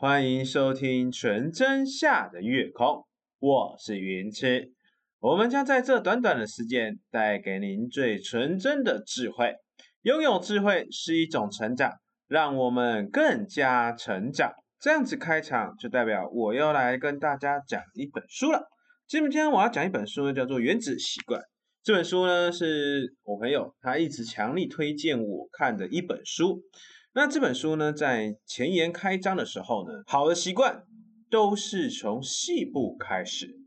欢迎收听纯真下的月空，我是云痴。我们将在这短短的时间带给您最纯真的智慧。拥有智慧是一种成长，让我们更加成长。这样子开场就代表我要来跟大家讲一本书了。今天我要讲一本书呢，叫做《原子习惯》。这本书呢，是我朋友他一直强力推荐我看的一本书。那这本书呢，在前言开章的时候呢，好的习惯都是从细部开始。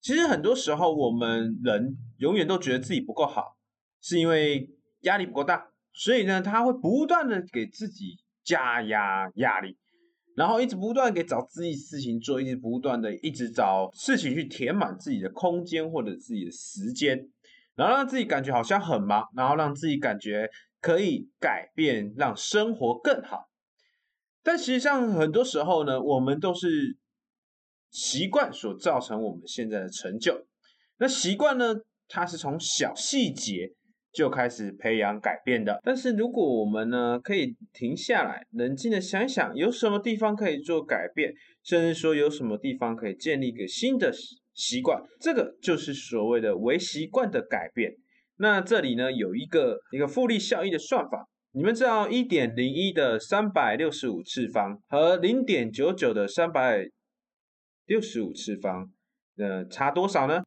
其实很多时候，我们人永远都觉得自己不够好，是因为压力不够大，所以呢，他会不断的给自己加压压力，然后一直不断给找自己事情做，一直不断的一直找事情去填满自己的空间或者自己的时间，然后让自己感觉好像很忙，然后让自己感觉。可以改变，让生活更好。但实际上，很多时候呢，我们都是习惯所造成我们现在的成就。那习惯呢，它是从小细节就开始培养改变的。但是如果我们呢，可以停下来，冷静的想想，有什么地方可以做改变，甚至说有什么地方可以建立一个新的习惯，这个就是所谓的微习惯的改变。那这里呢有一个一个复利效益的算法，你们知道一点零一的三百六十五次方和零点九九的三百六十五次方，呃，差多少呢？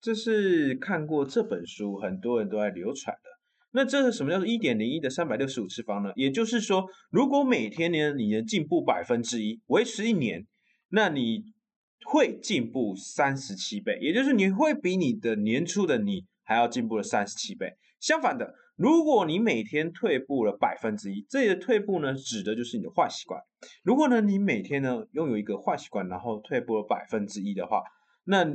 这是看过这本书很多人都在流传的。那这是什么叫做一点零一的三百六十五次方呢？也就是说，如果每天呢你的进步百分之一，维持一年，那你会进步三十七倍，也就是你会比你的年初的你。还要进步了三十七倍。相反的，如果你每天退步了百分之一，这里的退步呢，指的就是你的坏习惯。如果呢，你每天呢拥有一个坏习惯，然后退步了百分之一的话，那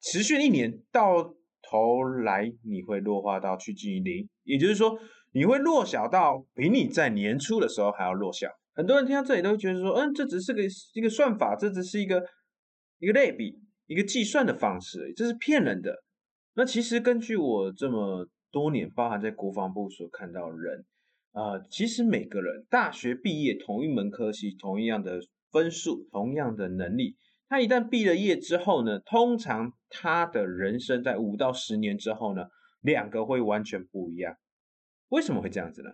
持续一年到头来，你会弱化到趋近于零，也就是说，你会弱小到比你在年初的时候还要弱小。很多人听到这里都会觉得说，嗯，这只是个一个算法，这只是一个一个类比，一个计算的方式，这是骗人的。那其实根据我这么多年，包含在国防部所看到人，啊，其实每个人大学毕业同一门科系，同一样的分数，同样的能力，他一旦毕了业之后呢，通常他的人生在五到十年之后呢，两个会完全不一样。为什么会这样子呢？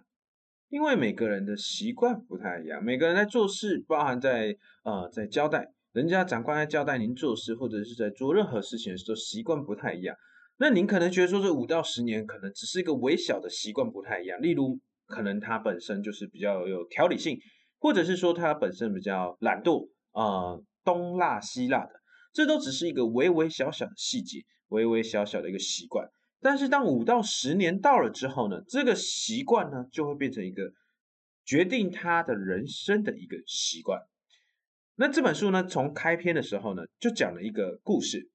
因为每个人的习惯不太一样，每个人在做事，包含在呃在交代人家长官在交代您做事，或者是在做任何事情的时候，习惯不太一样。那您可能觉得说这五到十年可能只是一个微小的习惯不太一样，例如可能他本身就是比较有条理性，或者是说他本身比较懒惰啊，东辣西辣的，这都只是一个微微小小的细节，微微小小的一个习惯。但是当五到十年到了之后呢，这个习惯呢就会变成一个决定他的人生的一个习惯。那这本书呢从开篇的时候呢就讲了一个故事，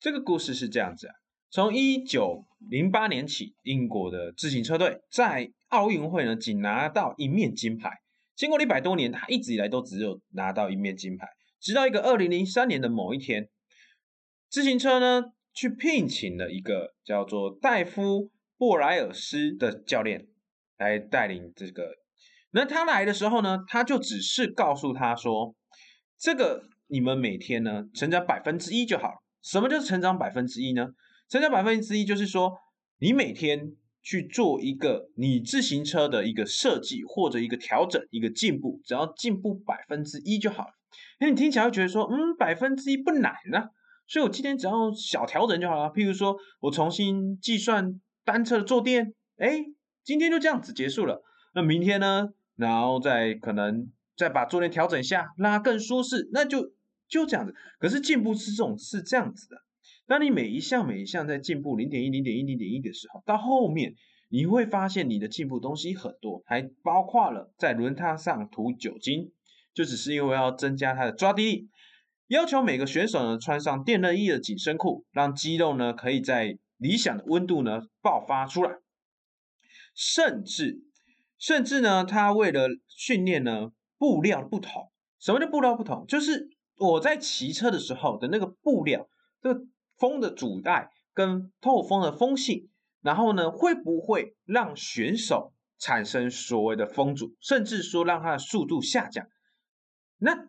这个故事是这样子啊。从一九零八年起，英国的自行车队在奥运会呢仅拿到一面金牌。经过了一百多年，他一直以来都只有拿到一面金牌。直到一个二零零三年的某一天，自行车呢去聘请了一个叫做戴夫布莱尔斯的教练来带领这个。那他来的时候呢，他就只是告诉他说：“这个你们每天呢成长百分之一就好了。”什么叫成长百分之一呢？增加百分之一，就是说，你每天去做一个你自行车的一个设计或者一个调整、一个进步，只要进步百分之一就好了。那你听起来会觉得说，嗯，百分之一不难呢，所以我今天只要小调整就好了。譬如说我重新计算单车的坐垫，哎，今天就这样子结束了。那明天呢，然后再可能再把坐垫调整一下，让它更舒适，那就就这样子。可是进步是这种是这样子的。当你每一项每一项在进步零点一零点一零点一的时候，到后面你会发现你的进步东西很多，还包括了在轮胎上涂酒精，就只是因为要增加它的抓地力，要求每个选手呢穿上电热衣的紧身裤，让肌肉呢可以在理想的温度呢爆发出来，甚至甚至呢，他为了训练呢布料不同，什么叫布料不同？就是我在骑车的时候的那个布料，这。风的阻带跟透风的风性，然后呢，会不会让选手产生所谓的风阻，甚至说让他的速度下降？那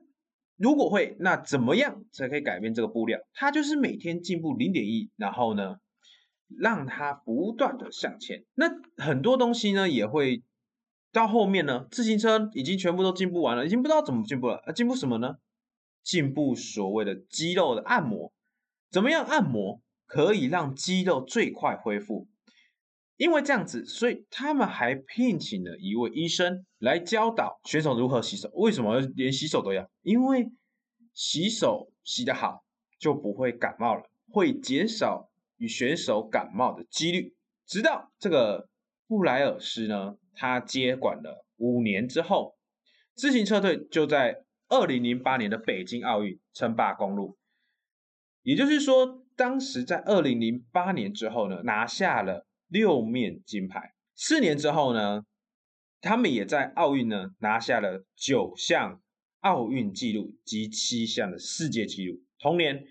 如果会，那怎么样才可以改变这个布料？它就是每天进步零点一，然后呢，让它不断的向前。那很多东西呢，也会到后面呢，自行车已经全部都进步完了，已经不知道怎么进步了。啊，进步什么呢？进步所谓的肌肉的按摩，怎么样按摩可以让肌肉最快恢复？因为这样子，所以他们还聘请了一位医生来教导选手如何洗手。为什么连洗手都要？因为洗手洗得好，就不会感冒了，会减少与选手感冒的几率。直到这个布莱尔斯呢，他接管了五年之后，自行车队就在二零零八年的北京奥运称霸公路。也就是说，当时在二零零八年之后呢，拿下了。六面金牌，四年之后呢，他们也在奥运呢拿下了九项奥运纪录及七项的世界纪录。同年，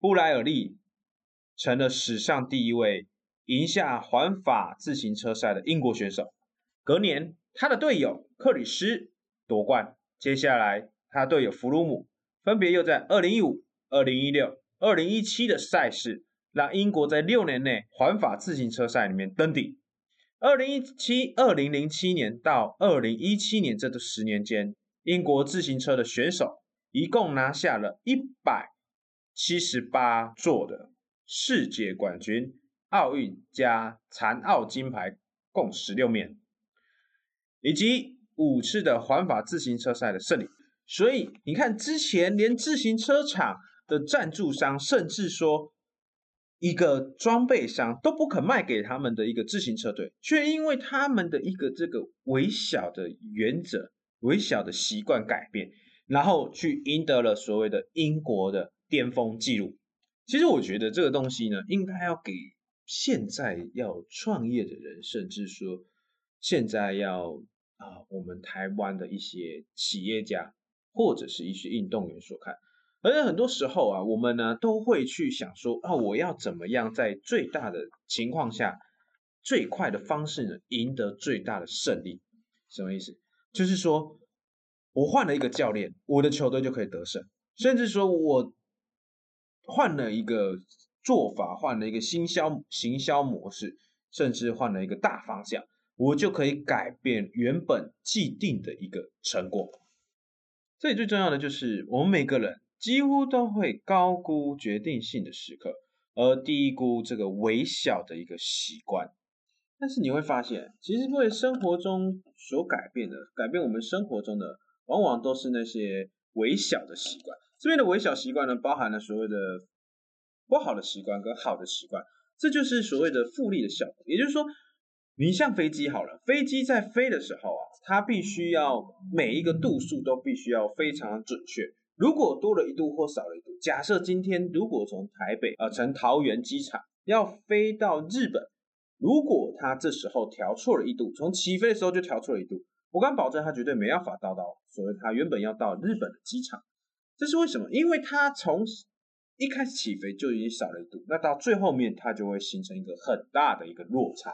布莱尔利成了史上第一位赢下环法自行车赛的英国选手。隔年，他的队友克里斯夺冠。接下来，他队友弗鲁姆分别又在二零一五、二零一六、二零一七的赛事。让英国在六年内环法自行车赛里面登顶。二零一七、二零零七年到二零一七年这十年间，英国自行车的选手一共拿下了一百七十八座的世界冠军，奥运加残奥金牌共十六面，以及五次的环法自行车赛的胜利。所以你看，之前连自行车厂的赞助商甚至说。一个装备商都不肯卖给他们的一个自行车队，却因为他们的一个这个微小的原则、微小的习惯改变，然后去赢得了所谓的英国的巅峰纪录。其实我觉得这个东西呢，应该要给现在要创业的人，甚至说现在要啊我们台湾的一些企业家或者是一些运动员所看。而且很多时候啊，我们呢都会去想说啊，我要怎么样在最大的情况下，最快的方式呢，赢得最大的胜利？什么意思？就是说我换了一个教练，我的球队就可以得胜；甚至说我换了一个做法，换了一个新销行销模式，甚至换了一个大方向，我就可以改变原本既定的一个成果。这里最重要的就是我们每个人。几乎都会高估决定性的时刻，而低估这个微小的一个习惯。但是你会发现，其实为生活中所改变的，改变我们生活中的，往往都是那些微小的习惯。这边的微小习惯呢，包含了所谓的不好的习惯跟好的习惯，这就是所谓的复利的效果。也就是说，你像飞机好了，飞机在飞的时候啊，它必须要每一个度数都必须要非常准确。如果多了一度或少了一度，假设今天如果从台北啊，从桃园机场要飞到日本，如果他这时候调错了一度，从起飞的时候就调错了一度，我敢保证他绝对没办法到到所谓他原本要到日本的机场。这是为什么？因为他从一开始起飞就已经少了一度，那到最后面它就会形成一个很大的一个落差。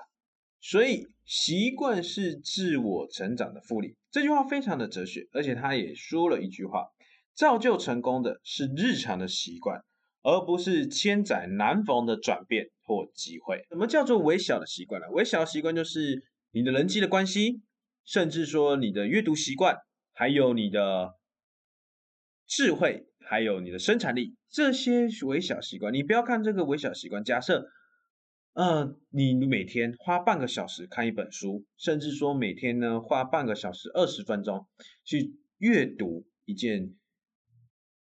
所以习惯是自我成长的复利，这句话非常的哲学，而且他也说了一句话。造就成功的是日常的习惯，而不是千载难逢的转变或机会。什么叫做微小的习惯呢？微小的习惯就是你的人际的关系，甚至说你的阅读习惯，还有你的智慧，还有你的生产力，这些微小习惯。你不要看这个微小习惯，假设，呃，你每天花半个小时看一本书，甚至说每天呢花半个小时二十分钟去阅读一件。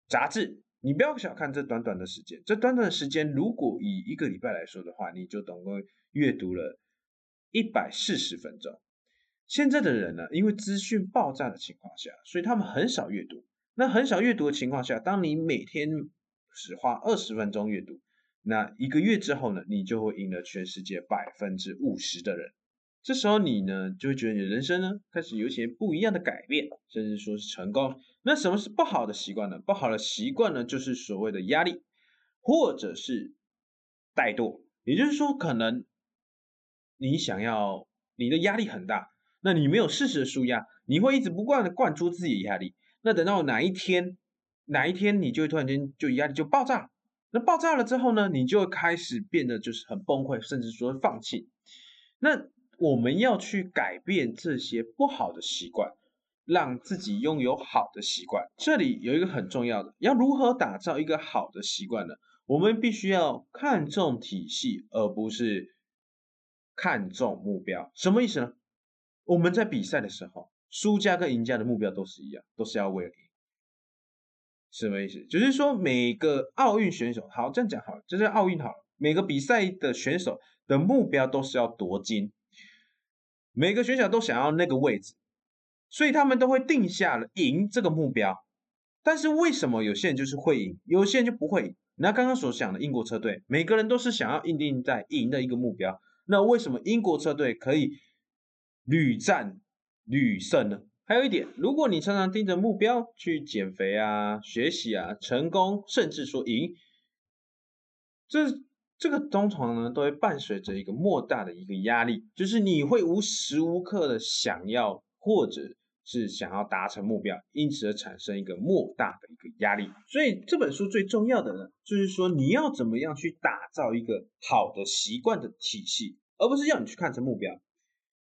杂志，你不要小看这短短的时间。这短短的时间，如果以一个礼拜来说的话，你就总共阅读了一百四十分钟。现在的人呢，因为资讯爆炸的情况下，所以他们很少阅读。那很少阅读的情况下，当你每天只花二十分钟阅读，那一个月之后呢，你就会赢了全世界百分之五十的人。这时候你呢，就会觉得你的人生呢，开始有一些不一样的改变，甚至说是成功。那什么是不好的习惯呢？不好的习惯呢，就是所谓的压力，或者是怠惰。也就是说，可能你想要你的压力很大，那你没有适时的舒压，你会一直不断的灌输自己的压力。那等到哪一天哪一天你就会突然间就压力就爆炸。那爆炸了之后呢，你就开始变得就是很崩溃，甚至说放弃。那我们要去改变这些不好的习惯，让自己拥有好的习惯。这里有一个很重要的，要如何打造一个好的习惯呢？我们必须要看重体系，而不是看重目标。什么意思呢？我们在比赛的时候，输家跟赢家的目标都是一样，都是要为了赢。什么意思？就是说每个奥运选手，好这样讲好了，就是奥运好了，每个比赛的选手的目标都是要夺金，每个选手都想要那个位置，所以他们都会定下了赢这个目标。但是为什么有些人就是会赢，有些人就不会赢？那刚刚所讲的英国车队，每个人都是想要硬定在赢的一个目标，那为什么英国车队可以屡战屡胜呢？还有一点，如果你常常盯着目标去减肥啊、学习啊、成功，甚至说赢，这这个通常呢都会伴随着一个莫大的一个压力，就是你会无时无刻的想要或者是想要达成目标，因此而产生一个莫大的一个压力。所以这本书最重要的呢，就是说你要怎么样去打造一个好的习惯的体系，而不是要你去看成目标。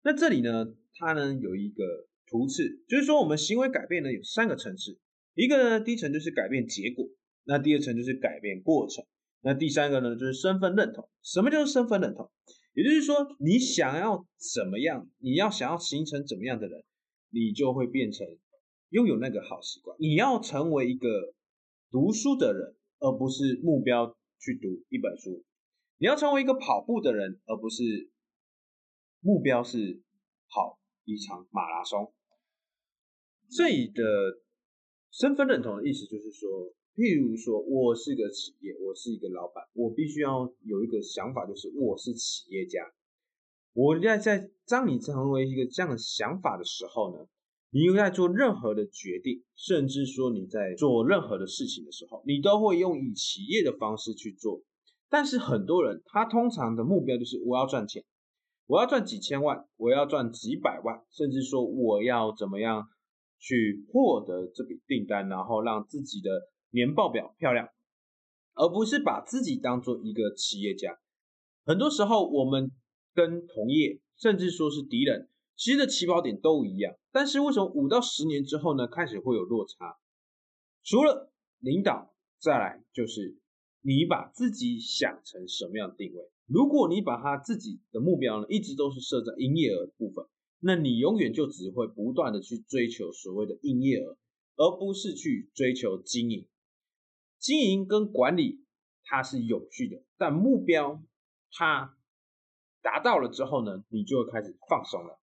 那这里呢，它呢有一个。图次就是说，我们行为改变呢有三个层次，一个呢第一层就是改变结果，那第二层就是改变过程，那第三个呢就是身份认同。什么叫做身份认同？也就是说，你想要怎么样，你要想要形成怎么样的人，你就会变成拥有那个好习惯。你要成为一个读书的人，而不是目标去读一本书；你要成为一个跑步的人，而不是目标是跑一场马拉松。这里的身份认同的意思就是说，譬如说我是个企业，我是一个老板，我必须要有一个想法，就是我是企业家。我在在当你成为一个这样的想法的时候呢，你在做任何的决定，甚至说你在做任何的事情的时候，你都会用以企业的方式去做。但是很多人他通常的目标就是我要赚钱，我要赚几千万，我要赚几百万，甚至说我要怎么样。去获得这笔订单，然后让自己的年报表漂亮，而不是把自己当做一个企业家。很多时候，我们跟同业，甚至说是敌人，其实的起跑点都一样。但是为什么五到十年之后呢，开始会有落差？除了领导，再来就是你把自己想成什么样的定位。如果你把他自己的目标呢，一直都是设在营业额部分。那你永远就只会不断的去追求所谓的营业额，而不是去追求经营。经营跟管理它是有序的，但目标它达到了之后呢，你就会开始放松了。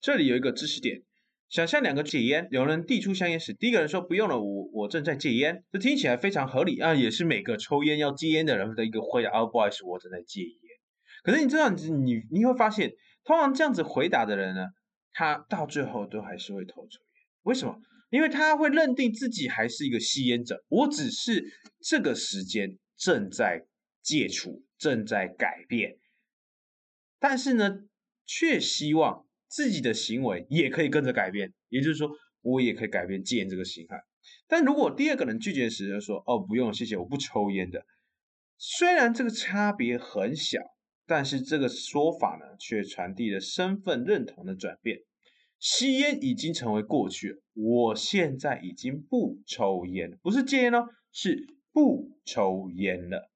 这里有一个知识点，想象两个戒烟，有人递出香烟时，第一个人说不用了，我我正在戒烟，这听起来非常合理啊，也是每个抽烟要戒烟的人的一个回答。哦，不好意思，我正在戒烟。可是你这样子，你你会发现。通常这样子回答的人呢，他到最后都还是会偷抽烟。为什么？因为他会认定自己还是一个吸烟者。我只是这个时间正在戒除，正在改变，但是呢，却希望自己的行为也可以跟着改变。也就是说，我也可以改变戒烟这个心态。但如果第二个人拒绝时就说：“哦，不用，谢谢，我不抽烟的。”虽然这个差别很小。但是这个说法呢，却传递了身份认同的转变。吸烟已经成为过去，我现在已经不抽烟，不是戒烟哦，是不抽烟了。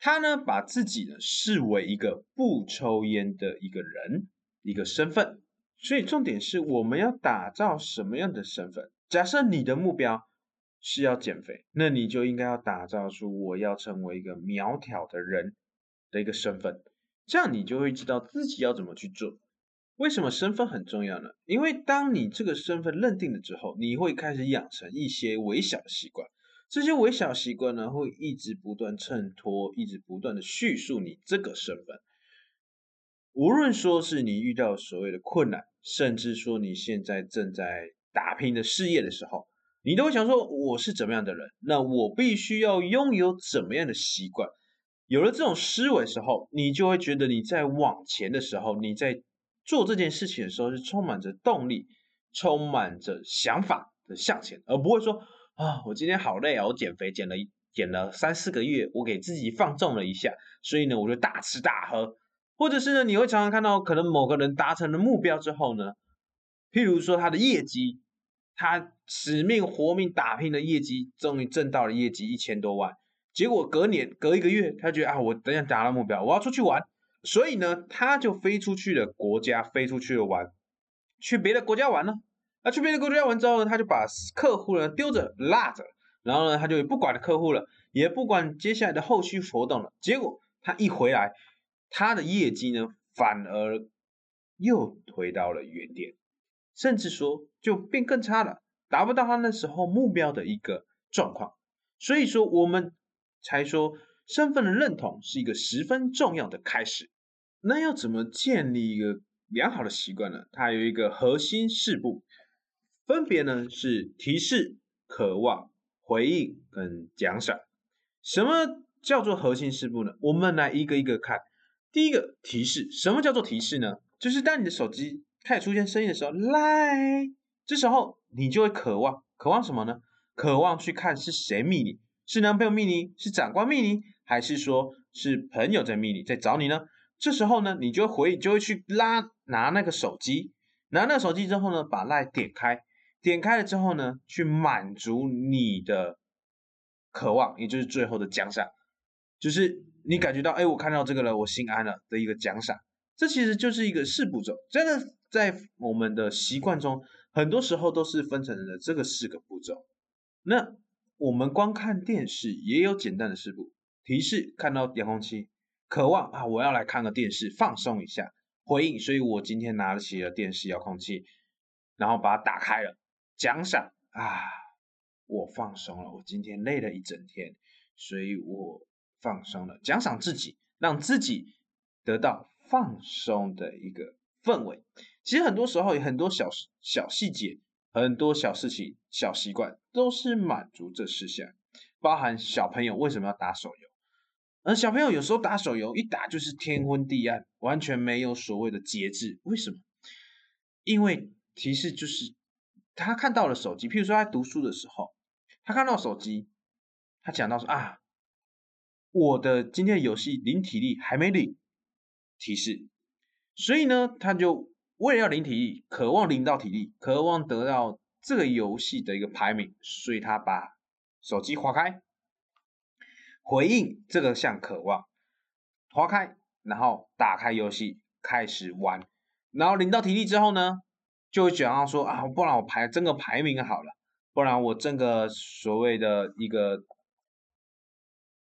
他呢，把自己呢视为一个不抽烟的一个人，一个身份。所以重点是我们要打造什么样的身份？假设你的目标是要减肥，那你就应该要打造出我要成为一个苗条的人。的一个身份，这样你就会知道自己要怎么去做。为什么身份很重要呢？因为当你这个身份认定了之后，你会开始养成一些微小的习惯。这些微小习惯呢，会一直不断衬托，一直不断的叙述你这个身份。无论说是你遇到所谓的困难，甚至说你现在正在打拼的事业的时候，你都会想说：我是怎么样的人？那我必须要拥有怎么样的习惯？有了这种思维时候，你就会觉得你在往前的时候，你在做这件事情的时候是充满着动力、充满着想法的向前，而不会说啊，我今天好累啊，我减肥减了减了三四个月，我给自己放纵了一下，所以呢，我就大吃大喝，或者是呢，你会常常看到可能某个人达成了目标之后呢，譬如说他的业绩，他使命活命打拼的业绩，终于挣到了业绩一千多万，结果隔年隔一个月，他觉得啊，我等下达到目标，我要出去玩，所以呢，他就飞出去了国家，飞出去了玩，去别的国家玩了。那去别的国家玩之后呢，他就把客户呢丢着落着，然后呢，他就也不管客户了，也不管接下来的后续活动了。结果他一回来，他的业绩呢反而又回到了原点，甚至说就变更差了，达不到他那时候目标的一个状况。所以说，我们才说身份的认同是一个十分重要的开始。那要怎么建立一个良好的习惯呢？它有一个核心四步。分别呢是提示、渴望、回应跟奖赏。什么叫做核心事步呢？我们来一个一个看。第一个提示，什么叫做提示呢？就是当你的手机开始出现声音的时候，来，这时候你就会渴望，渴望什么呢？渴望去看是谁密你，是男朋友密你，是长官密你，还是说是朋友在密你，在找你呢？这时候呢，你就回，就会去拉拿那个手机，拿那个手机之后呢，把赖点开。点开了之后呢，去满足你的渴望，也就是最后的奖赏，就是你感觉到，哎，我看到这个了，我心安了的一个奖赏。这其实就是一个四步骤，真的在我们的习惯中，很多时候都是分成了这个四个步骤。那我们光看电视也有简单的四步：提示看到遥控器，渴望啊，我要来看个电视，放松一下；回应，所以我今天拿起了电视遥控器，然后把它打开了。奖赏啊！我放松了，我今天累了一整天，所以我放松了。奖赏自己，让自己得到放松的一个氛围。其实很多时候，有很多小小细节，很多小事情、小习惯，都是满足这事项。包含小朋友为什么要打手游？而小朋友有时候打手游，一打就是天昏地暗，完全没有所谓的节制。为什么？因为提示就是。他看到了手机，譬如说他读书的时候，他看到手机，他讲到说啊，我的今天的游戏零体力还没领提示，所以呢，他就为了要领体力，渴望领到体力，渴望得到这个游戏的一个排名，所以他把手机划开，回应这个项渴望，划开，然后打开游戏开始玩，然后领到体力之后呢？就会想要说啊，不然我排争个排名好了，不然我争个所谓的一个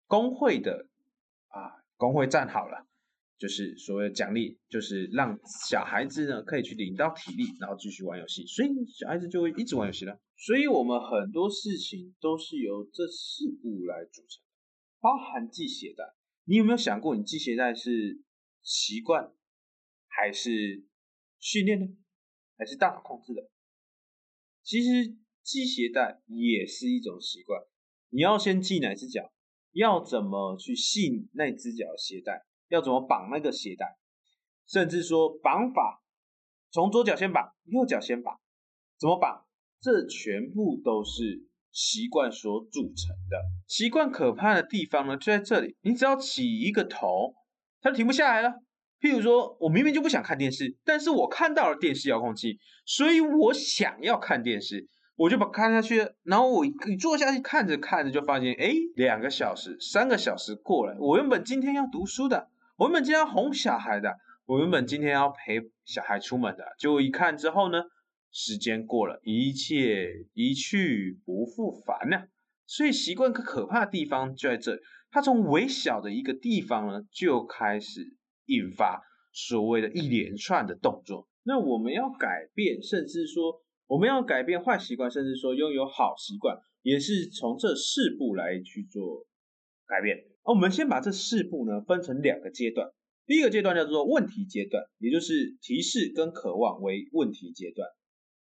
工会的啊工会战好了，就是所谓的奖励，就是让小孩子呢可以去领到体力，然后继续玩游戏，所以小孩子就会一直玩游戏了。所以我们很多事情都是由这四步来组成，包含系鞋带。你有没有想过，你系鞋带是习惯还是训练呢？还是大脑控制的。其实系鞋带也是一种习惯。你要先系哪只脚？要怎么去系那只脚的鞋带？要怎么绑那个鞋带？甚至说绑法，从左脚先绑，右脚先绑，怎么绑？这全部都是习惯所组成的。习惯可怕的地方呢，就在这里。你只要起一个头，它就停不下来了。譬如说，我明明就不想看电视，但是我看到了电视遥控器，所以我想要看电视，我就把看下去，然后我一坐下去看着看着，就发现，哎，两个小时、三个小时过了，我原本今天要读书的，我原本今天要哄小孩的，我原本今天要陪小孩出门的，就一看之后呢，时间过了，一切一去不复返了。所以习惯可可怕的地方就在这里，它从微小的一个地方呢就开始。引发所谓的一连串的动作。那我们要改变，甚至说我们要改变坏习惯，甚至说拥有好习惯，也是从这四步来去做改变。而我们先把这四步呢分成两个阶段。第一个阶段叫做问题阶段，也就是提示跟渴望为问题阶段。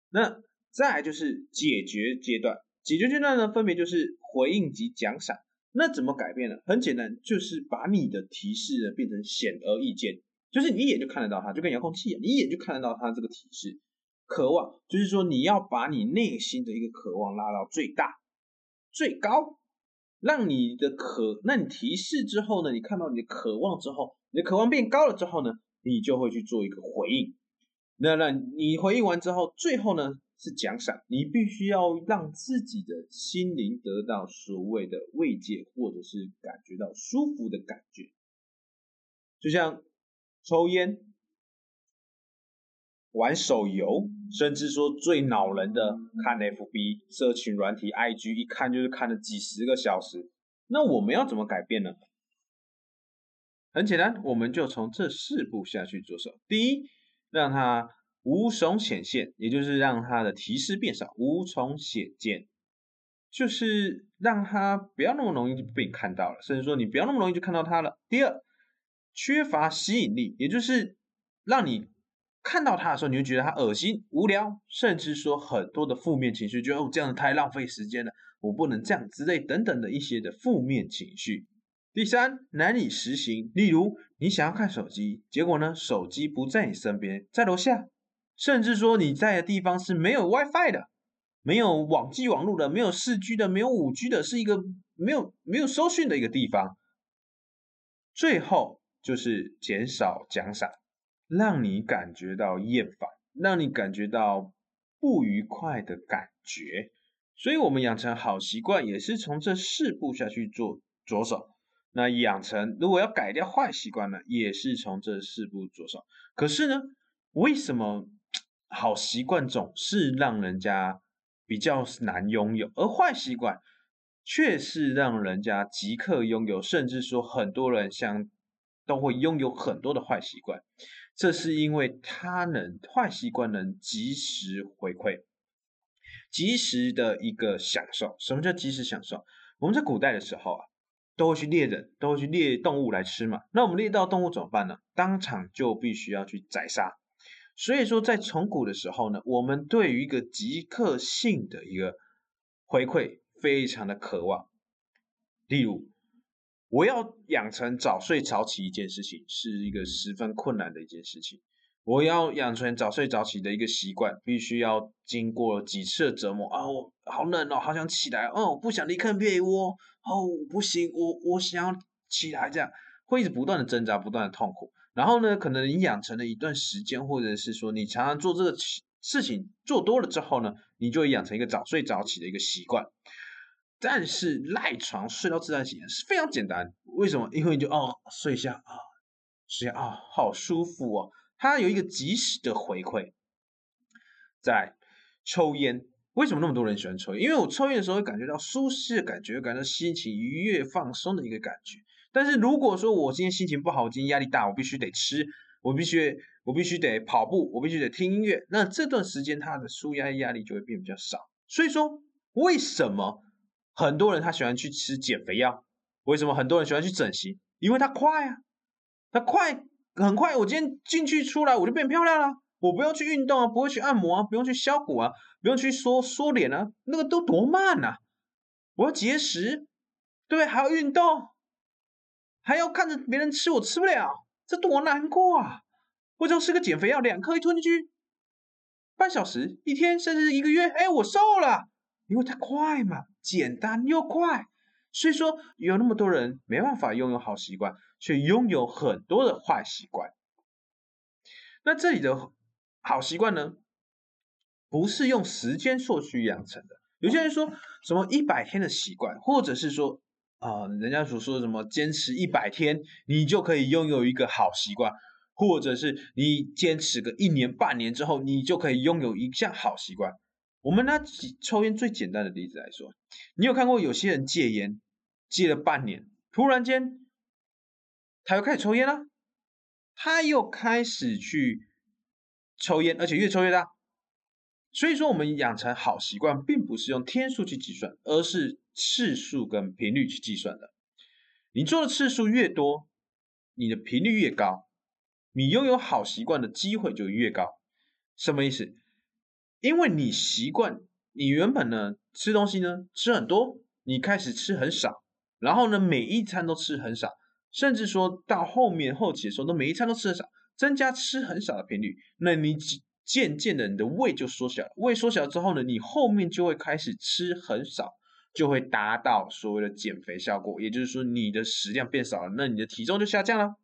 那再来就是解决阶段。解决阶段呢，分别就是回应及奖赏。那怎么改变呢？很简单，就是把你的提示呢变成显而易见，就是你一眼就看得到它，就跟遥控器一样，你一眼就看得到它这个提示。渴望就是说你要把你内心的一个渴望拉到最大、最高，让你的渴，那你提示之后呢？你看到你的渴望之后，你的渴望变高了之后呢，你就会去做一个回应。那那你回应完之后，最后呢是奖赏，你必须要让自己的心灵得到所谓的慰藉，或者是感觉到舒服的感觉，就像抽烟、玩手游，甚至说最恼人的看 FB 社群软体 IG，一看就是看了几十个小时。那我们要怎么改变呢？很简单，我们就从这四步下去着手。第一。让它无从显现，也就是让它的提示变少，无从显见，就是让它不要那么容易就被你看到了，甚至说你不要那么容易就看到它了。第二，缺乏吸引力，也就是让你看到它的时候，你会觉得它恶心、无聊，甚至说很多的负面情绪，觉得哦这样太浪费时间了，我不能这样之类等等的一些的负面情绪。第三，难以实行。例如，你想要看手机，结果呢，手机不在你身边，在楼下，甚至说你在的地方是没有 WiFi 的，没有网际网络的，没有四 G 的，没有五 G 的，是一个没有没有收讯的一个地方。最后就是减少奖赏，让你感觉到厌烦，让你感觉到不愉快的感觉。所以，我们养成好习惯，也是从这四步下去做着手。那养成如果要改掉坏习惯呢，也是从这四步着手。可是呢，为什么好习惯总是让人家比较难拥有，而坏习惯却是让人家即刻拥有，甚至说很多人像都会拥有很多的坏习惯？这是因为他能坏习惯能及时回馈，及时的一个享受。什么叫及时享受？我们在古代的时候啊。都会去猎人，都会去猎动物来吃嘛。那我们猎到动物怎么办呢？当场就必须要去宰杀。所以说，在从古的时候呢，我们对于一个即刻性的一个回馈非常的渴望。例如，我要养成早睡早起一件事情，是一个十分困难的一件事情。我要养成早睡早起的一个习惯，必须要经过几次的折磨啊！我好冷哦，好想起来哦，不想离开被窝哦，不行，我我想要起来，这样会一直不断的挣扎，不断的痛苦。然后呢，可能你养成了一段时间，或者是说你常常做这个事情做多了之后呢，你就会养成一个早睡早起的一个习惯。但是赖床睡到自然醒是非常简单，为什么？因为你就哦睡一下啊，睡下啊，好舒服哦。它有一个及时的回馈，在抽烟，为什么那么多人喜欢抽烟？因为我抽烟的时候会感觉到舒适的感觉，感到心情愉悦、放松的一个感觉。但是如果说我今天心情不好，我今天压力大，我必须得吃，我必须我必须得跑步，我必须得听音乐，那这段时间它的舒压压力就会变比较少。所以说，为什么很多人他喜欢去吃减肥药？为什么很多人喜欢去整形？因为它快啊，它快。很快，我今天进去出来，我就变漂亮了。我不用去运动啊，不会去按摩啊，不用去削骨啊，不用去缩缩脸啊，那个都多慢呐！我要节食，对，还要运动，还要看着别人吃，我吃不了，这多难过啊！我就是个减肥药，两颗一吞进去，半小时、一天，甚至一个月，哎，我瘦了，因为它快嘛，简单又快。所以说，有那么多人没办法拥有好习惯，却拥有很多的坏习惯。那这里的好习惯呢，不是用时间所去养成的。有些人说什么一百天的习惯，或者是说啊，人家所说的什么坚持一百天，你就可以拥有一个好习惯，或者是你坚持个一年半年之后，你就可以拥有一项好习惯。我们拿抽烟最简单的例子来说，你有看过有些人戒烟？戒了半年，突然间他又开始抽烟了，他又开始去抽烟，而且越抽越大。所以说，我们养成好习惯，并不是用天数去计算，而是次数跟频率去计算的。你做的次数越多，你的频率越高，你拥有好习惯的机会就越高。什么意思？因为你习惯，你原本呢吃东西呢吃很多，你开始吃很少。然后呢，每一餐都吃很少，甚至说到后面后期的时候，都每一餐都吃很少，增加吃很少的频率。那你渐渐的你的胃就缩小了，胃缩小之后呢，你后面就会开始吃很少，就会达到所谓的减肥效果，也就是说你的食量变少了，那你的体重就下降了。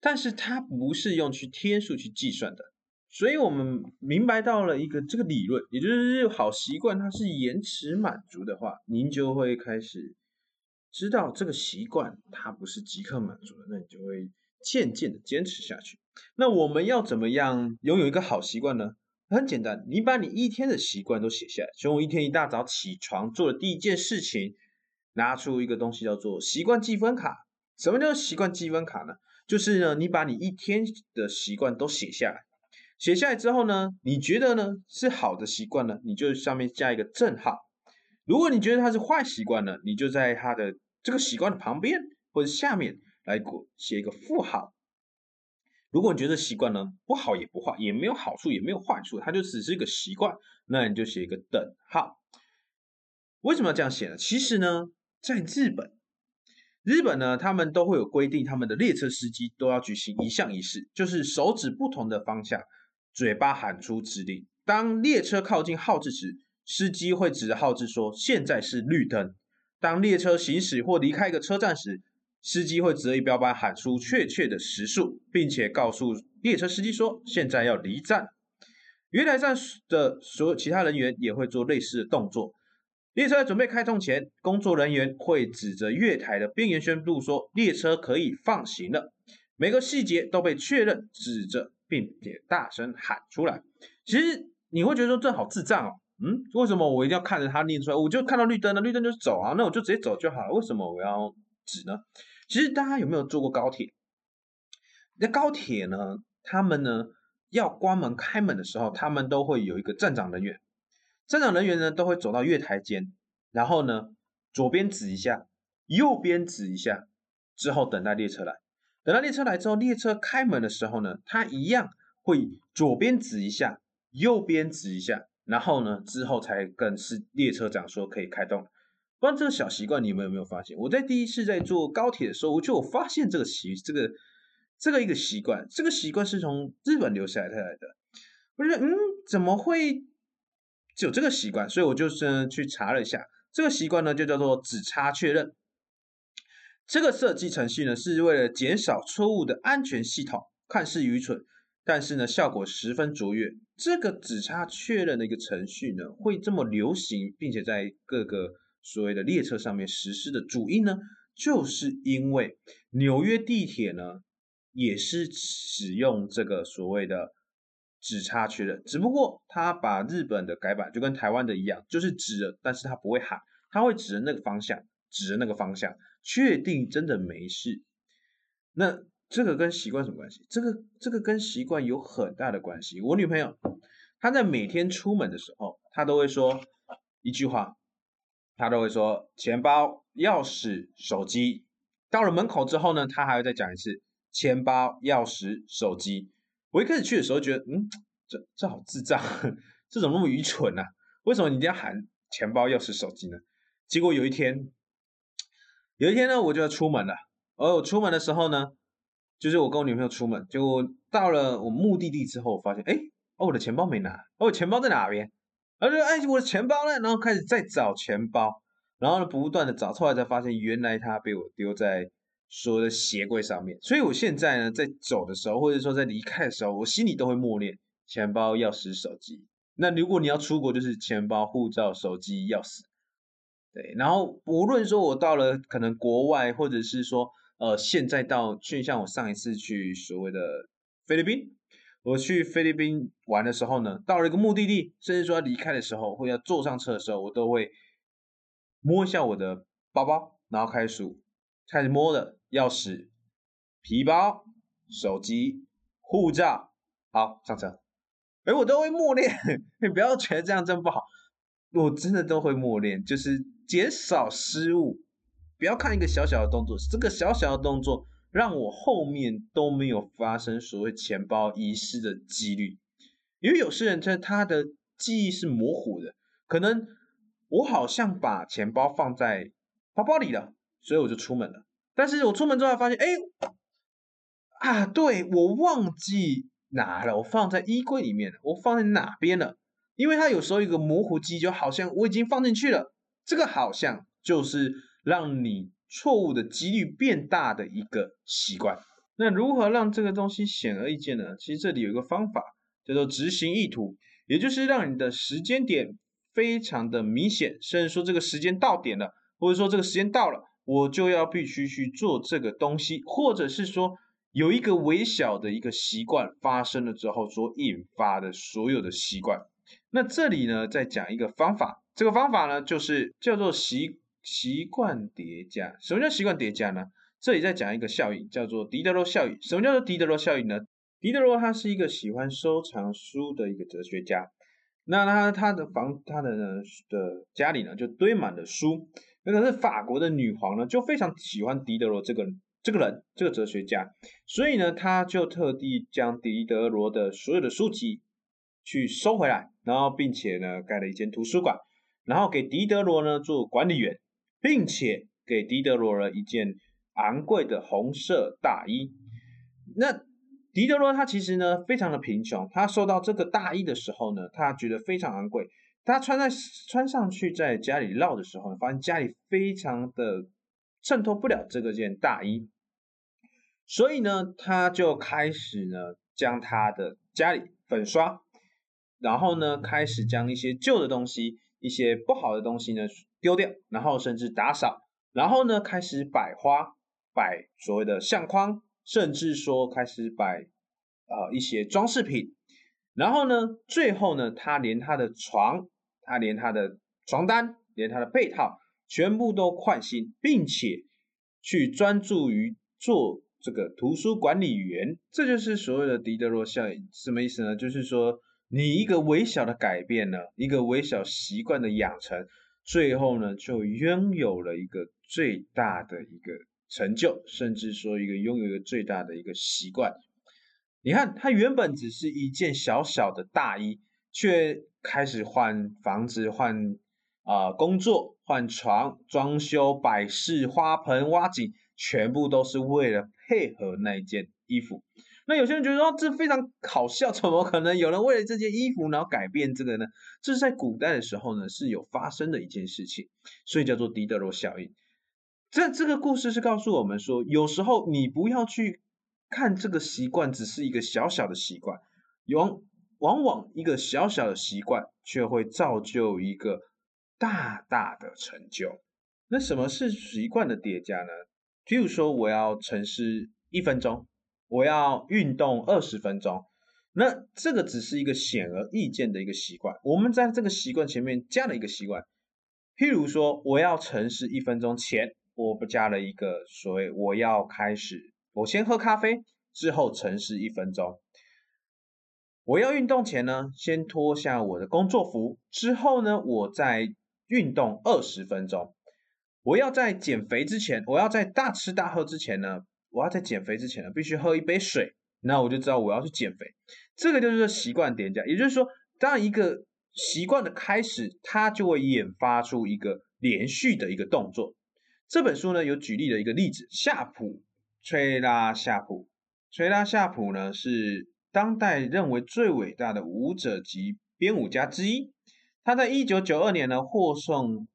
但是它不是用去天数去计算的，所以我们明白到了一个这个理论，也就是好习惯它是延迟满足的话，您就会开始知道这个习惯它不是即刻满足的，那你就会渐渐的坚持下去。那我们要怎么样拥有一个好习惯呢？很简单，你把你一天的习惯都写下来，从我一天一大早起床做的第一件事情，拿出一个东西叫做习惯积分卡。什么叫习惯积分卡呢？就是呢，你把你一天的习惯都写下来，写下来之后呢，你觉得呢是好的习惯呢，你就上面加一个正号；如果你觉得它是坏习惯呢，你就在它的这个习惯的旁边或者下面来写一个负号。如果你觉得习惯呢不好也不坏，也没有好处也没有坏处，它就只是一个习惯，那你就写一个等号。为什么要这样写呢？其实呢，在日本。日本呢，他们都会有规定，他们的列车司机都要举行一项仪式，就是手指不同的方向，嘴巴喊出指令。当列车靠近号志时，司机会指着号志说：“现在是绿灯。”当列车行驶或离开一个车站时，司机会指着仪表板喊出确切的时速，并且告诉列车司机说：“现在要离站。”月台站的所有其他人员也会做类似的动作。列车准备开动前，工作人员会指着月台的边缘宣布说：“列车可以放行了。”每个细节都被确认，指着并且大声喊出来。其实你会觉得说这好智障哦，嗯，为什么我一定要看着他念出来？我就看到绿灯了，绿灯就走啊，那我就直接走就好了。为什么我要指呢？其实大家有没有坐过高铁？那高铁呢？他们呢要关门开门的时候，他们都会有一个站长人员。站长人员呢都会走到月台间，然后呢左边指一下，右边指一下，之后等待列车来。等到列车来之后，列车开门的时候呢，他一样会左边指一下，右边指一下，然后呢之后才跟是列车长说可以开动。不知道这个小习惯你们有没有发现？我在第一次在坐高铁的时候，我就发现这个习这个这个一个习惯，这个习惯是从日本留下来的。我觉得嗯，怎么会？有这个习惯，所以我就是去查了一下，这个习惯呢就叫做指差确认。这个设计程序呢是为了减少错误的安全系统，看似愚蠢，但是呢效果十分卓越。这个指差确认的一个程序呢会这么流行，并且在各个所谓的列车上面实施的主因呢，就是因为纽约地铁呢也是使用这个所谓的。指差确认，只不过他把日本的改版就跟台湾的一样，就是指着，但是他不会喊，他会指着那个方向，指着那个方向，确定真的没事。那这个跟习惯什么关系？这个这个跟习惯有很大的关系。我女朋友她在每天出门的时候，她都会说一句话，他都会说钱包、钥匙、手机。到了门口之后呢，他还会再讲一次钱包、钥匙、手机。我一开始去的时候觉得，嗯，这这好智障，这怎么那么愚蠢呢？为什么你一定要喊钱包、钥匙、手机呢？结果有一天，有一天呢，我就要出门了。而我出门的时候呢，就是我跟我女朋友出门，就到了我目的地之后，我发现，哎，哦，我的钱包没拿，哦，钱包在哪边？然后就，哎，我的钱包呢？然后开始再找钱包，然后呢，不断的找，后来才发现，原来它被我丢在。所有的鞋柜上面，所以我现在呢，在走的时候，或者说在离开的时候，我心里都会默念：钱包、钥匙、手机。那如果你要出国，就是钱包、护照、手机、钥匙。对，然后无论说我到了可能国外，或者是说呃，现在到去像我上一次去所谓的菲律宾，我去菲律宾玩的时候呢，到了一个目的地，甚至说离开的时候，或要坐上车的时候，我都会摸一下我的包包，然后开始数。开始摸的钥匙、皮包、手机、护照，好上车。哎，我都会默念，你不要觉得这样真不好，我真的都会默念，就是减少失误。不要看一个小小的动作，这个小小的动作让我后面都没有发生所谓钱包遗失的几率。因为有些人他他的记忆是模糊的，可能我好像把钱包放在包包里了。所以我就出门了，但是我出门之后发现，哎，啊，对我忘记拿了？我放在衣柜里面了，我放在哪边了？因为它有时候一个模糊记忆，就好像我已经放进去了，这个好像就是让你错误的几率变大的一个习惯。那如何让这个东西显而易见呢？其实这里有一个方法叫做执行意图，也就是让你的时间点非常的明显，甚至说这个时间到点了，或者说这个时间到了，我就要必须去做这个东西，或者是说有一个微小的一个习惯发生了之后所引发的所有的习惯。那这里呢，再讲一个方法，这个方法呢就是叫做习习惯叠加。什么叫习惯叠加呢？这里再讲一个效应，叫做狄德罗效应。什么叫做狄德罗效应呢？狄德罗他是一个喜欢收藏书的一个哲学家。那他他的房他的呢的家里呢就堆满了书。那可是法国的女皇呢就非常喜欢狄德罗这个这个人这个哲学家，所以呢他就特地将狄德罗的所有的书籍去收回来，然后并且呢盖了一间图书馆，然后给狄德罗呢做管理员，并且给狄德罗了一件。昂贵的红色大衣，那狄德罗他其实呢非常的贫穷，他收到这个大衣的时候呢，他觉得非常昂贵，他穿在穿上去在家里绕的时候，发现家里非常的衬托不了这个件大衣，所以呢，他就开始呢将他的家里粉刷，然后呢开始将一些旧的东西、一些不好的东西呢丢掉，然后甚至打扫，然后呢开始摆花。摆所谓的相框，甚至说开始摆呃一些装饰品，然后呢，最后呢，他连他的床，他连他的床单，连他的被套，全部都换新，并且去专注于做这个图书管理员。这就是所谓的狄德罗效应，什么意思呢？就是说你一个微小的改变呢，一个微小习惯的养成，最后呢，就拥有了一个最大的一个。成就，甚至说一个拥有一个最大的一个习惯。你看，他原本只是一件小小的大衣，却开始换房子、换啊工作、换床、装修、摆饰、花盆、挖井，全部都是为了配合那件衣服。那有些人觉得说这非常好笑，怎么可能有人为了这件衣服然后改变这个呢？这是在古代的时候呢是有发生的一件事情，所以叫做狄德罗效应。这这个故事是告诉我们说，有时候你不要去看这个习惯只是一个小小的习惯，往往往一个小小的习惯却会造就一个大大的成就。那什么是习惯的叠加呢？譬如说，我要沉思一分钟，我要运动二十分钟，那这个只是一个显而易见的一个习惯。我们在这个习惯前面加了一个习惯，譬如说，我要沉思一分钟前。我不加了一个所谓我要开始，我先喝咖啡，之后沉思一分钟。我要运动前呢，先脱下我的工作服，之后呢，我再运动二十分钟。我要在减肥之前，我要在大吃大喝之前呢，我要在减肥之前呢，必须喝一杯水，那我就知道我要去减肥。这个就是习惯叠加，也就是说，当一个习惯的开始，它就会引发出一个连续的一个动作。这本书呢有举例的一个例子，夏普吹拉夏普，吹拉夏普呢是当代认为最伟大的舞者及编舞家之一。他在一九九二年呢获送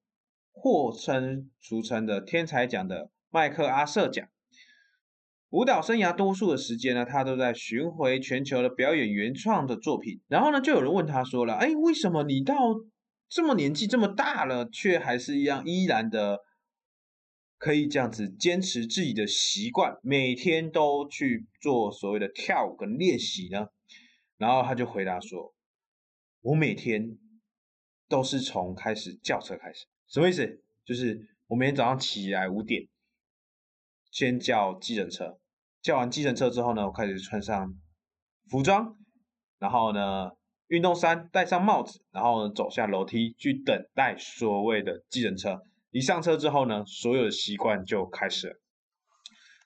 获称俗称的天才奖的麦克阿瑟奖。舞蹈生涯多数的时间呢，他都在巡回全球的表演原创的作品。然后呢，就有人问他说了：“哎，为什么你到这么年纪这么大了，却还是一样依然的？”可以这样子坚持自己的习惯，每天都去做所谓的跳舞跟练习呢？然后他就回答说：“我每天都是从开始叫车开始，什么意思？就是我每天早上起来五点，先叫计程车，叫完计程车之后呢，我开始穿上服装，然后呢运动衫，戴上帽子，然后呢走下楼梯去等待所谓的计程车。”一上车之后呢，所有的习惯就开始了，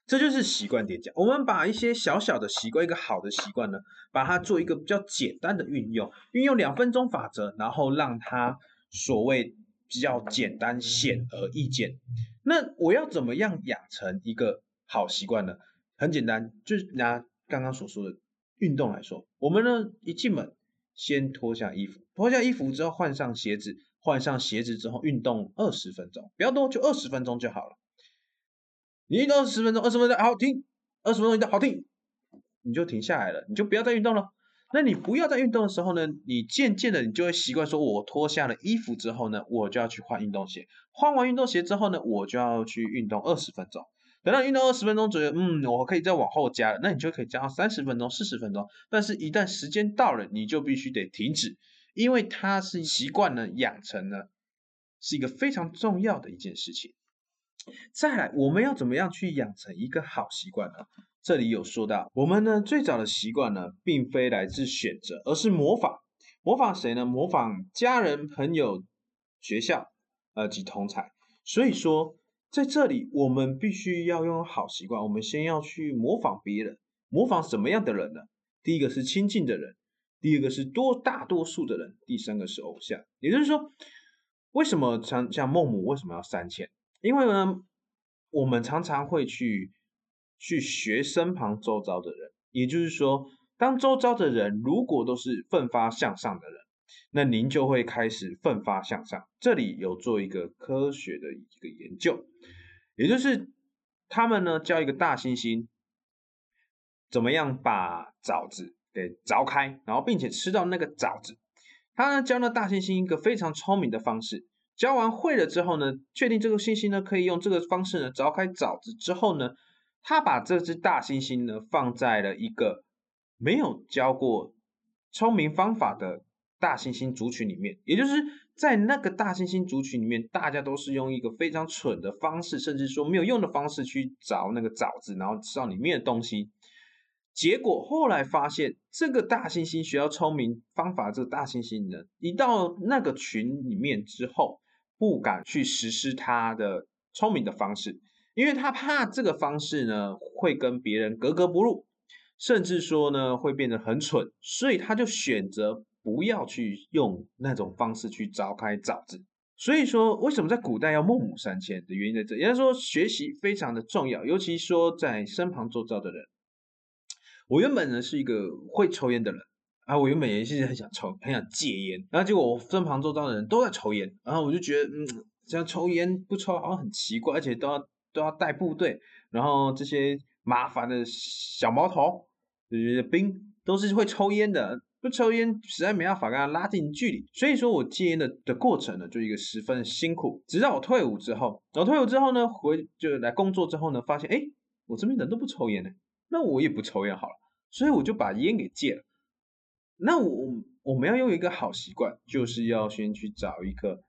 这就是习惯叠加。我们把一些小小的习惯，一个好的习惯呢，把它做一个比较简单的运用，运用两分钟法则，然后让它所谓比较简单、显而易见。那我要怎么样养成一个好习惯呢？很简单，就是拿刚刚所说的运动来说，我们呢一进门先脱下衣服，脱下衣服之后换上鞋子，换上鞋子之后运动二十分钟，不要多，就二十分钟就好了。你运动二十分钟，二十分钟好停，二十分钟运动好停，你就停下来了，你就不要再运动了。那你不要再运动的时候呢，你渐渐的你就会习惯说，我脱下了衣服之后呢，我就要去换运动鞋，换完运动鞋之后呢，我就要去运动二十分钟。等到运动二十分钟左右，嗯，我可以再往后加，那你就可以加到三十分钟、四十分钟。但是，一旦时间到了，你就必须得停止，因为它是习惯呢养成呢，是一个非常重要的一件事情。再来，我们要怎么样去养成一个好习惯呢？这里有说到，我们呢最早的习惯呢，并非来自选择，而是模仿。模仿谁呢？模仿家人、朋友、学校，呃及同才。所以说。在这里，我们必须要用好习惯。我们先要去模仿别人，模仿什么样的人呢？第一个是亲近的人，第二个是多大多数的人，第三个是偶像。也就是说，为什么像像孟母为什么要三千？因为呢，我们常常会去去学身旁周遭的人。也就是说，当周遭的人如果都是奋发向上的人。那您就会开始奋发向上。这里有做一个科学的一个研究，也就是他们呢教一个大猩猩怎么样把枣子给凿开，然后并且吃到那个枣子。他呢教那大猩猩一个非常聪明的方式，教完会了之后呢，确定这个猩猩呢可以用这个方式呢凿开枣子之后呢，他把这只大猩猩呢放在了一个没有教过聪明方法的。大猩猩族群里面，也就是在那个大猩猩族群里面，大家都是用一个非常蠢的方式，甚至说没有用的方式去找那个枣子，然后吃到里面的东西。结果后来发现，这个大猩猩学到聪明方法，这个大猩猩呢，一到那个群里面之后，不敢去实施他的聪明的方式，因为他怕这个方式呢会跟别人格格不入，甚至说呢会变得很蠢，所以他就选择。不要去用那种方式去凿开枣子。所以说，为什么在古代要孟母三迁的原因在这，也就是说学习非常的重要，尤其说在身旁周遭的人。我原本呢是一个会抽烟的人啊，我原本也是很想抽，很想戒烟，然后结果我身旁周遭的人都在抽烟，然后我就觉得，嗯，这样抽烟不抽好像很奇怪，而且都要都要带部队，然后这些麻烦的小毛头，就是兵，都是会抽烟的。不抽烟实在没办法跟他拉近距离，所以说我戒烟的的过程呢，就一个十分辛苦。直到我退伍之后，我退伍之后呢，回就来工作之后呢，发现哎，我这边人都不抽烟呢，那我也不抽烟好了，所以我就把烟给戒了。那我我们要用一个好习惯，就是要先去找一个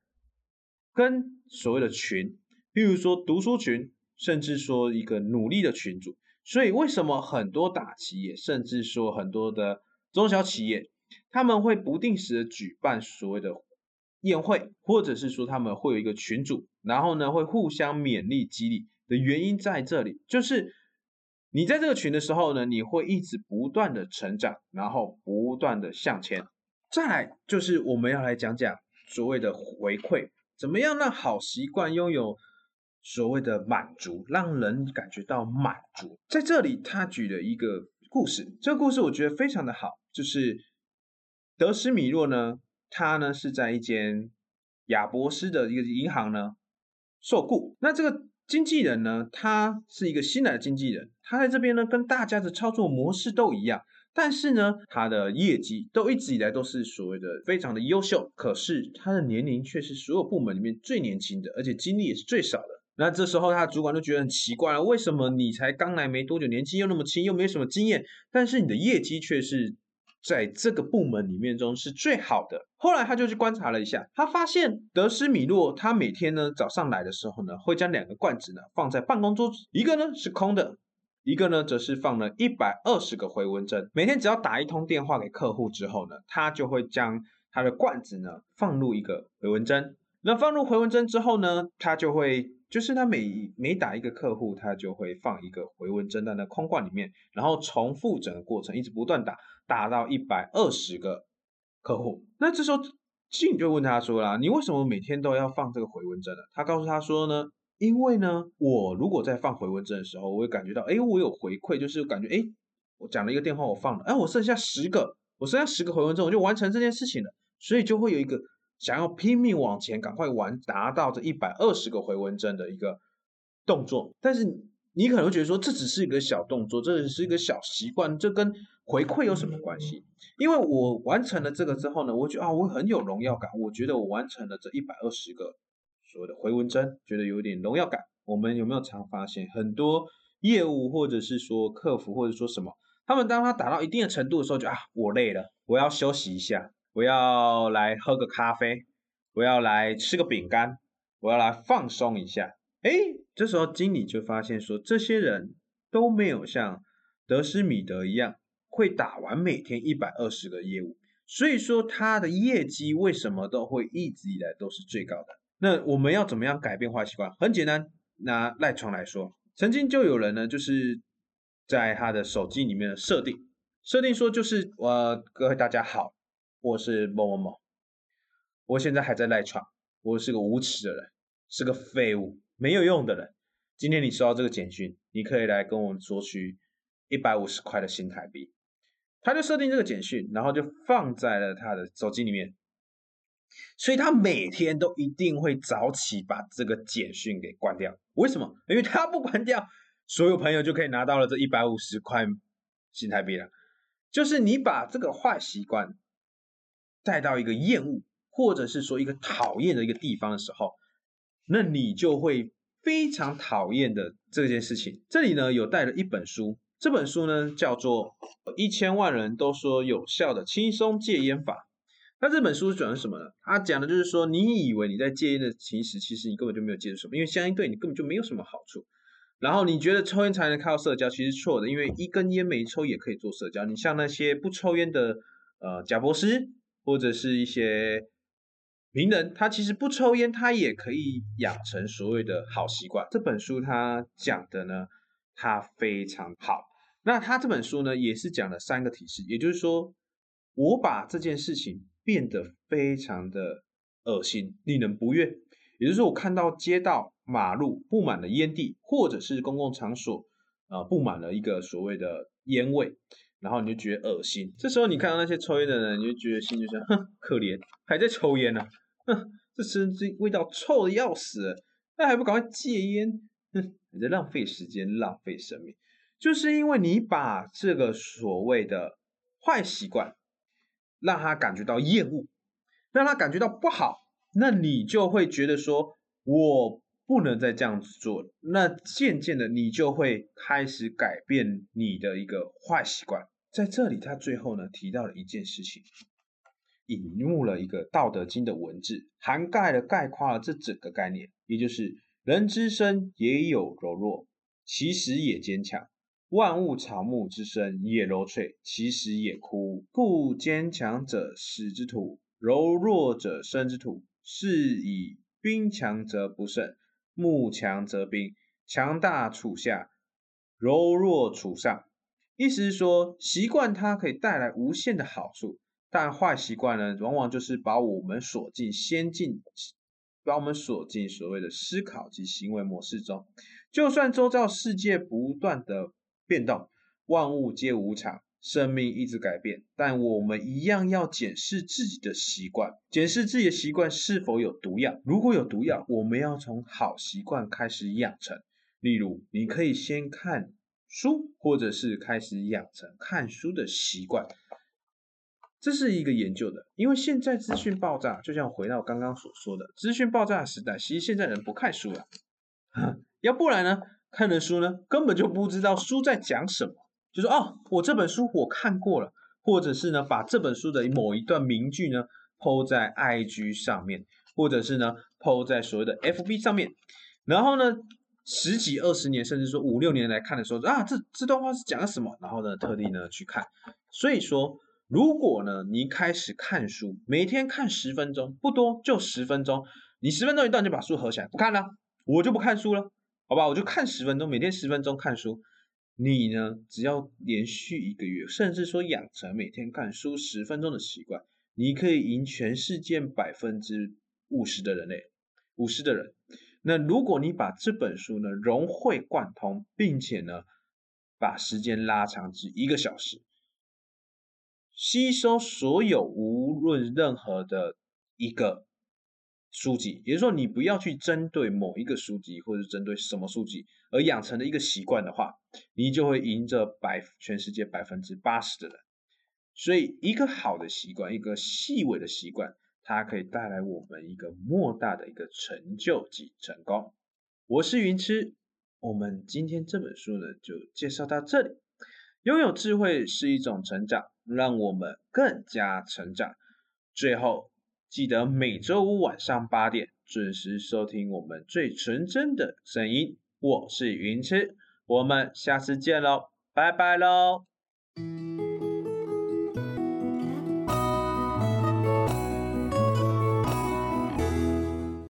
跟所谓的群，比如说读书群，甚至说一个努力的群组。所以为什么很多大企业，甚至说很多的。中小企业他们会不定时的举办所谓的宴会，或者是说他们会有一个群组，然后呢会互相勉励激励的原因在这里，就是你在这个群的时候呢，你会一直不断的成长，然后不断的向前。再来就是我们要来讲讲所谓的回馈，怎么样让好习惯拥有所谓的满足，让人感觉到满足。在这里他举了一个故事，这个故事我觉得非常的好。就是德斯米洛呢，他呢是在一间亚伯斯的一个银行呢受雇。那这个经纪人呢，他是一个新来的经纪人，他在这边呢跟大家的操作模式都一样，但是呢，他的业绩都一直以来都是所谓的非常的优秀。可是他的年龄却是所有部门里面最年轻的，而且经历也是最少的。那这时候他的主管就觉得很奇怪了，为什么你才刚来没多久，年纪又那么轻，又没什么经验，但是你的业绩却是？在这个部门里面中是最好的。后来他就去观察了一下，他发现德斯米洛他每天呢早上来的时候呢，会将两个罐子呢放在办公桌子，一个呢是空的，一个呢则是放了一百二十个回纹针。每天只要打一通电话给客户之后呢，他就会将他的罐子呢放入一个回纹针。那放入回纹针之后呢，他就会。就是他每每打一个客户，他就会放一个回纹针在那空罐里面，然后重复整个过程，一直不断打，打到一百二十个客户。那这时候静就问他说啦：“你为什么每天都要放这个回文针呢？”他告诉他说呢：“因为呢，我如果在放回文针的时候，我会感觉到，哎，我有回馈，就是感觉，哎，我讲了一个电话，我放了，哎，我剩下十个，我剩下十个回文针，我就完成这件事情了。所以就会有一个想要拼命往前，赶快完达到这一百二十个回文针的一个动作。但是你可能会觉得说，这只是一个小动作，这只是一个小习惯，这跟回馈有什么关系？因为我完成了这个之后呢，我觉得啊，我很有荣耀感，我觉得我完成了这一百二十个所谓的回文针，觉得有点荣耀感。我们有没有常发现很多？业务或者是说客服或者说什么，他们当他达到一定的程度的时候，就啊，我累了，我要休息一下，我要来喝个咖啡，我要来吃个饼干，我要来放松一下。哎，这时候经理就发现说，这些人都没有像德施米德一样会打完每天一百二十个业务，所以说他的业绩为什么都会一直以来都是最高的？那我们要怎么样改变坏习惯？很简单，拿赖床来说。曾经就有人呢，就是在他的手机里面的设定，设定说就是我各位大家好，我是某某某，我现在还在赖床，我是个无耻的人，是个废物，没有用的人。今天你收到这个简讯，你可以来跟我们索取一百五十块的新台币。他就设定这个简讯，然后就放在了他的手机里面，所以他每天都一定会早起把这个简讯给关掉。为什么？因为他不关掉，所有朋友就可以拿到了这一百五十块新台币了。就是你把这个坏习惯带到一个厌恶，或者是说一个讨厌的一个地方的时候，那你就会非常讨厌的这件事情。这里呢有带了一本书，这本书呢叫做《一千万人都说有效的轻松戒烟法》。那这本书讲的什么呢？它讲的就是说，你以为你在戒烟的其实，其实你根本就没有戒什么，因为香烟对你根本就没有什么好处。然后你觉得抽烟才能靠社交，其实错的，因为一根烟没抽也可以做社交。你像那些不抽烟的，呃，贾博士或者是一些名人，他其实不抽烟，他也可以养成所谓的好习惯。这本书他讲的呢，他非常好。那他这本书呢，也是讲了三个提示，也就是说，我把这件事情。变得非常的恶心，令人不悦。也就是说，我看到街道、马路布满了烟蒂，或者是公共场所啊布满了一个所谓的烟味，然后你就觉得恶心。这时候你看到那些抽烟的人，你就觉得心就想哼，可怜，还在抽烟呢，哼，这身这味道臭的要死，那还不赶快戒烟？哼，你在浪费时间，浪费生命，就是因为你把这个所谓的坏习惯。让他感觉到厌恶，让他感觉到不好，那你就会觉得说，我不能再这样子做。那渐渐的，你就会开始改变你的一个坏习惯。在这里，他最后呢提到了一件事情，引入了一个《道德经》的文字，涵盖了概括了这整个概念，也就是人之身也有柔弱，其实也坚强。万物草木之生也柔脆，其实也枯。故坚强者始之土，柔弱者生之土。是以兵强则不胜，木强则兵。强大处下，柔弱处上。意思是说，习惯它可以带来无限的好处，但坏习惯呢，往往就是把我们锁进先进，把我们锁进所谓的思考及行为模式中。就算周遭世界不断的。变动，万物皆无常，生命一直改变，但我们一样要检视自己的习惯，检视自己的习惯是否有毒药。如果有毒药，我们要从好习惯开始养成。例如，你可以先看书，或者是开始养成看书的习惯。这是一个研究的，因为现在资讯爆炸，就像回到刚刚所说的资讯爆炸时代，其实现在人不看书了，要不然呢？看的书呢，根本就不知道书在讲什么，就说哦，我这本书我看过了，或者是呢，把这本书的某一段名句呢抛在 IG 上面，或者是呢抛在所谓的 FB 上面，然后呢十几二十年，甚至说五六年来看的时候啊，这这段话是讲了什么？然后呢特地呢去看。所以说，如果呢你开始看书，每天看十分钟，不多就十分钟，你十分钟一段就把书合起来不看了，我就不看书了。好吧，我就看十分钟，每天十分钟看书。你呢，只要连续一个月，甚至说养成每天看书十分钟的习惯，你可以赢全世界百分之五十的人类，五十的人。那如果你把这本书呢融会贯通，并且呢把时间拉长至一个小时，吸收所有无论任何的一个书籍，也就是说，你不要去针对某一个书籍或者针对什么书籍而养成的一个习惯的话，你就会赢着百全世界百分之八十的人。所以，一个好的习惯，一个细微的习惯，它可以带来我们一个莫大的一个成就及成功。我是云痴，我们今天这本书呢就介绍到这里。拥有智慧是一种成长，让我们更加成长。最后，记得每周五晚上八点准时收听我们最纯真的声音。我是云痴，我们下次见喽，拜拜喽。